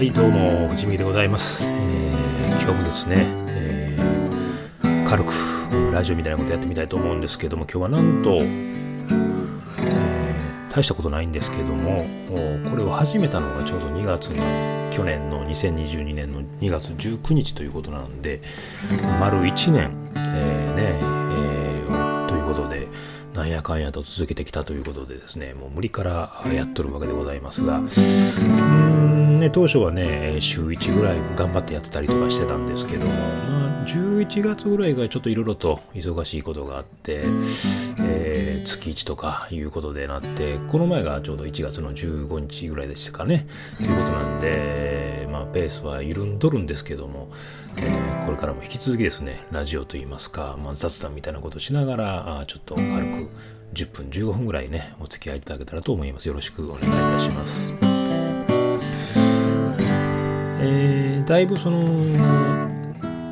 はいどうも藤見でございます、えー、今日もですね、えー、軽くラジオみたいなことやってみたいと思うんですけども今日はなんと、えー、大したことないんですけどもこれを始めたのがちょうど2月の去年の2022年の2月19日ということなんで丸1年、えー、ね、え、ということでなんやかんやと続けてきたということでですねもう無理からやっとるわけでございますがうんね当初はね週1ぐらい頑張ってやってたりとかしてたんですけどもまあ11月ぐらいがちょっといろいろと忙しいことがあって、えー、月1とかいうことでなってこの前がちょうど1月の15日ぐらいでしたかねということなんでまあペースは緩んどるんですけどもえー、これからも引き続きですねラジオといいますか、まあ、雑談みたいなことしながらあちょっと軽く10分15分ぐらいねお付き合いいただけたらと思います。よろしくお願いいたします。えー、だいぶその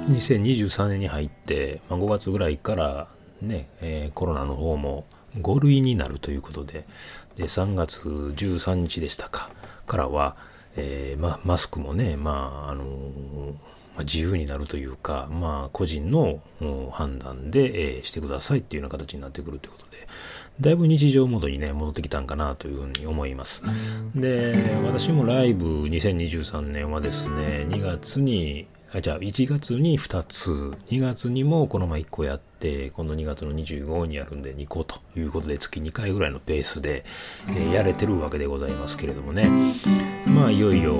2023年に入って、まあ、5月ぐらいからね、えー、コロナの方も5類になるということでで3月13日でしたかからは、えーま、マスクもね、まああの、自由になるというか、まあ、個人の判断で、えー、してくださいっていうような形になってくるということで、だいぶ日常モードにね、戻ってきたんかなというふうに思います。で、私もライブ2023年はですね、2月に、あじゃあ1月に2つ、2月にもこの前1個やって、今度2月の25にやるんで2個ということで月2回ぐらいのペースで、えー、やれてるわけでございますけれどもね。まあいよいよ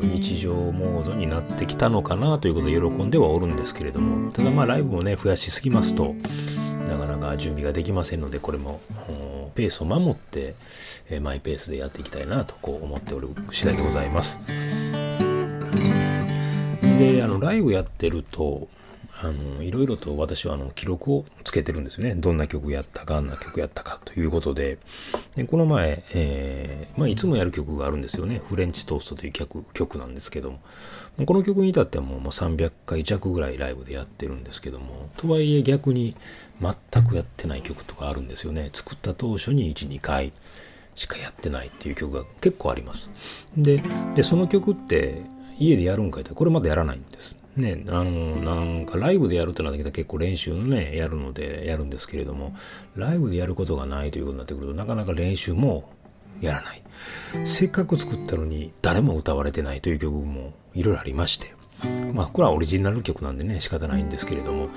日常モードになってきたのかなということで喜んではおるんですけれども。ただまあライブをね増やしすぎますとなかなか準備ができませんのでこれもペースを守って、えマイペースでやっていきたいなとこう思っておる次第でございます。であのライブやってるとあのいろいろと私はあの記録をつけてるんですよね。どんな曲やったか、あんな曲やったかということで、でこの前、えー、まあ、いつもやる曲があるんですよね。フレンチトーストという曲曲なんですけども、この曲に至ってはもう300回弱ぐらいライブでやってるんですけども、とはいえ逆に全くやってない曲とかあるんですよね。作った当初に1、2回しかやってないっていう曲が結構あります。で、でその曲って家でやるんかいってこれまだやらないんです。ね、あの、なんかライブでやるってなってきたら結構練習のね、やるのでやるんですけれども、ライブでやることがないということになってくると、なかなか練習もやらない。せっかく作ったのに誰も歌われてないという曲もいろいろありまして、まあこれはオリジナル曲なんでね仕方ないんですけれども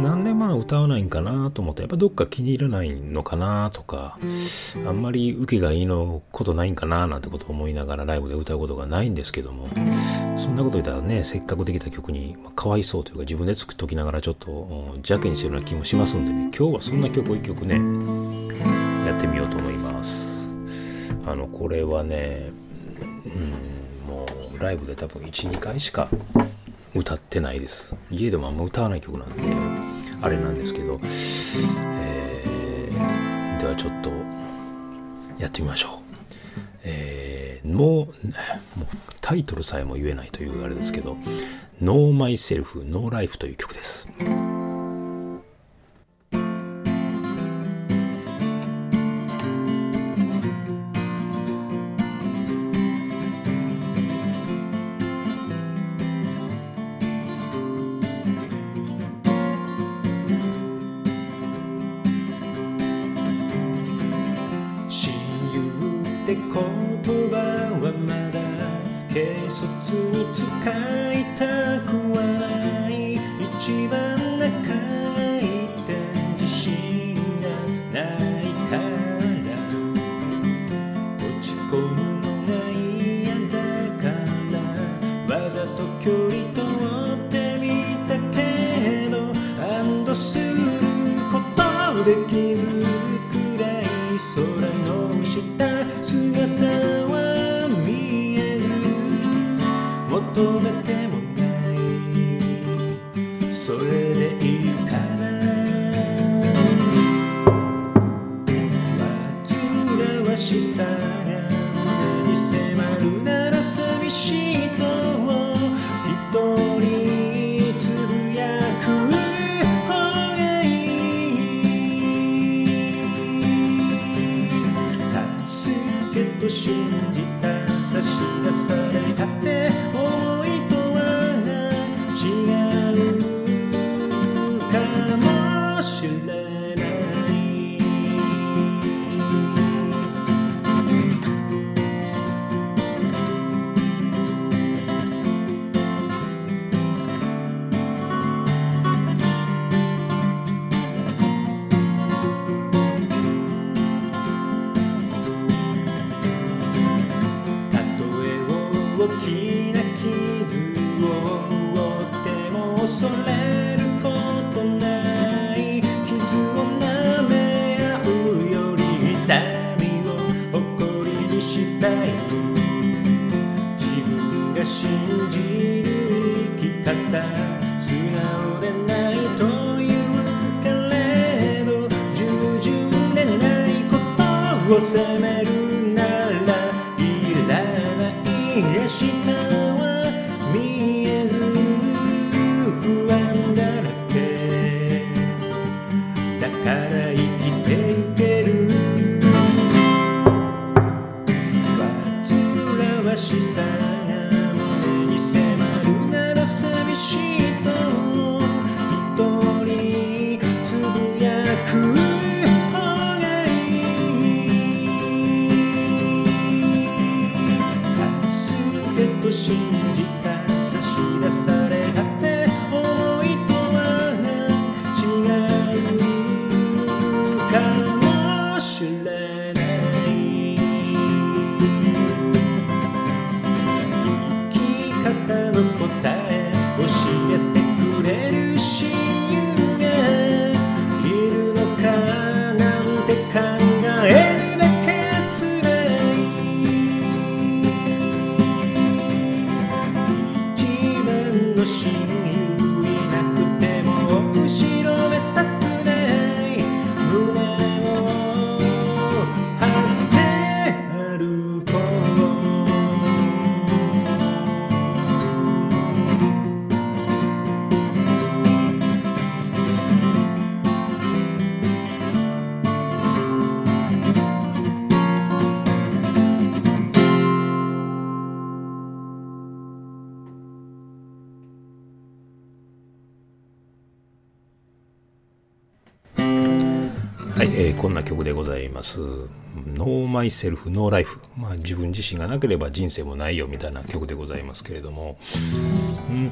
なんでまあ歌わないんかなと思ってやっぱどっか気に入らないのかなとかあんまり受けがいいのことないんかななんてことを思いながらライブで歌うことがないんですけどもそんなこと言ったらねせっかくできた曲にまかわいそうというか自分で作っときながらちょっと邪気にしてるような気もしますんでね今日はそんな曲を一曲ねやってみようと思います。あのこれはねうん。ライブで多分12回しか歌ってないです。家でもあんま歌わない曲なんであれなんですけど、えー、ではちょっとやってみましょう。えー、もうタイトルさえも言えないというあれですけど「No Myself No Life」という曲です。言葉はまだ軽率に使いたくはない。一番ない明日は見えず番こんな曲でございます。 No Myself, No Life。まあ自分自身がなければ人生もないよみたいな曲でございますけれども、うん、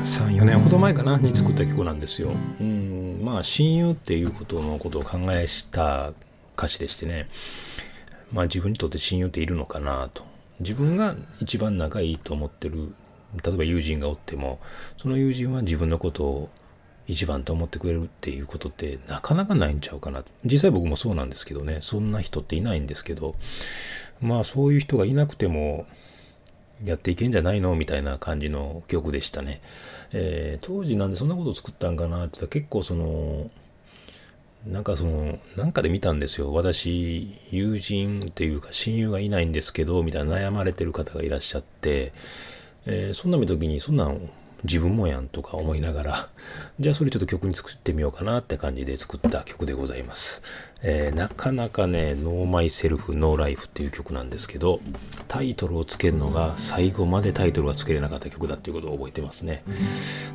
3、4年ほど前かなに作った曲なんですよ。うん、まあ親友っていうことのことを考えした歌詞でしてね、まあ自分にとって親友っているのかなと。自分が一番仲いいと思ってる、例えば友人がおっても、その友人は自分のことを一番と思ってくれるっていうことってなかなかないんちゃうかな。実際僕もそうなんですけどね、そんな人っていないんですけど、まあそういう人がいなくてもやっていけんじゃないのみたいな感じの曲でしたね。えー当時なんでそんなこと作ったんかなって言ったら結構その、なんかその、なんかで見たんですよ。私、友人っていうか親友がいないんですけど、みたいな悩まれてる方がいらっしゃって、えーそんな見た時に、そんなん自分もやんとか思いながら、じゃあそれちょっと曲に作ってみようかなって感じで作った曲でございます。えーなかなかね、 No Myself, No Life っていう曲なんですけど、タイトルをつけるのが最後までタイトルがつけれなかった曲だっていうことを覚えてますね。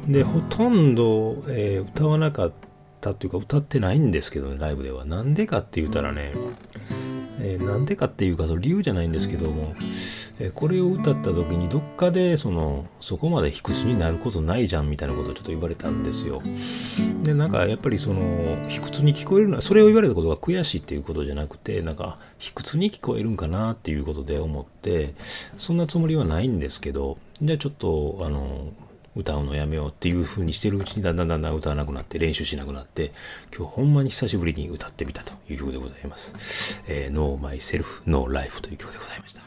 で、ほとんど、えー歌わなかったっていうか歌ってないんですけどね、ライブでは。なんでかって言ったらね、えーなんでかっていうか、理由じゃないんですけども、えーこれを歌った時にどっかで、その、そこまで卑屈になることないじゃんみたいなことをちょっと言われたんですよ。で、なんかやっぱりその、卑屈に聞こえるのは、それを言われたことが悔しいっていうことじゃなくて、なんか、卑屈に聞こえるんかなっていうことで思って、そんなつもりはないんですけど、じゃあちょっと、あの、歌うのやめようっていう風にしてるうちにだんだんだんだん歌わなくなって練習しなくなって今日ほんまに久しぶりに歌ってみたという曲でございます。えー、No Myself No Life という曲でございました。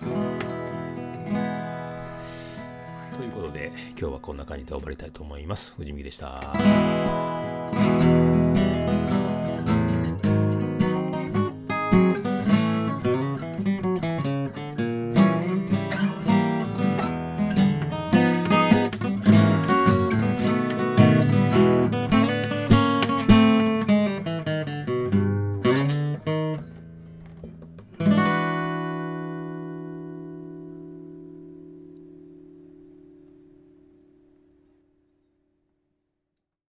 ということで今日はこんな感じで終わりたいと思います。藤見でした。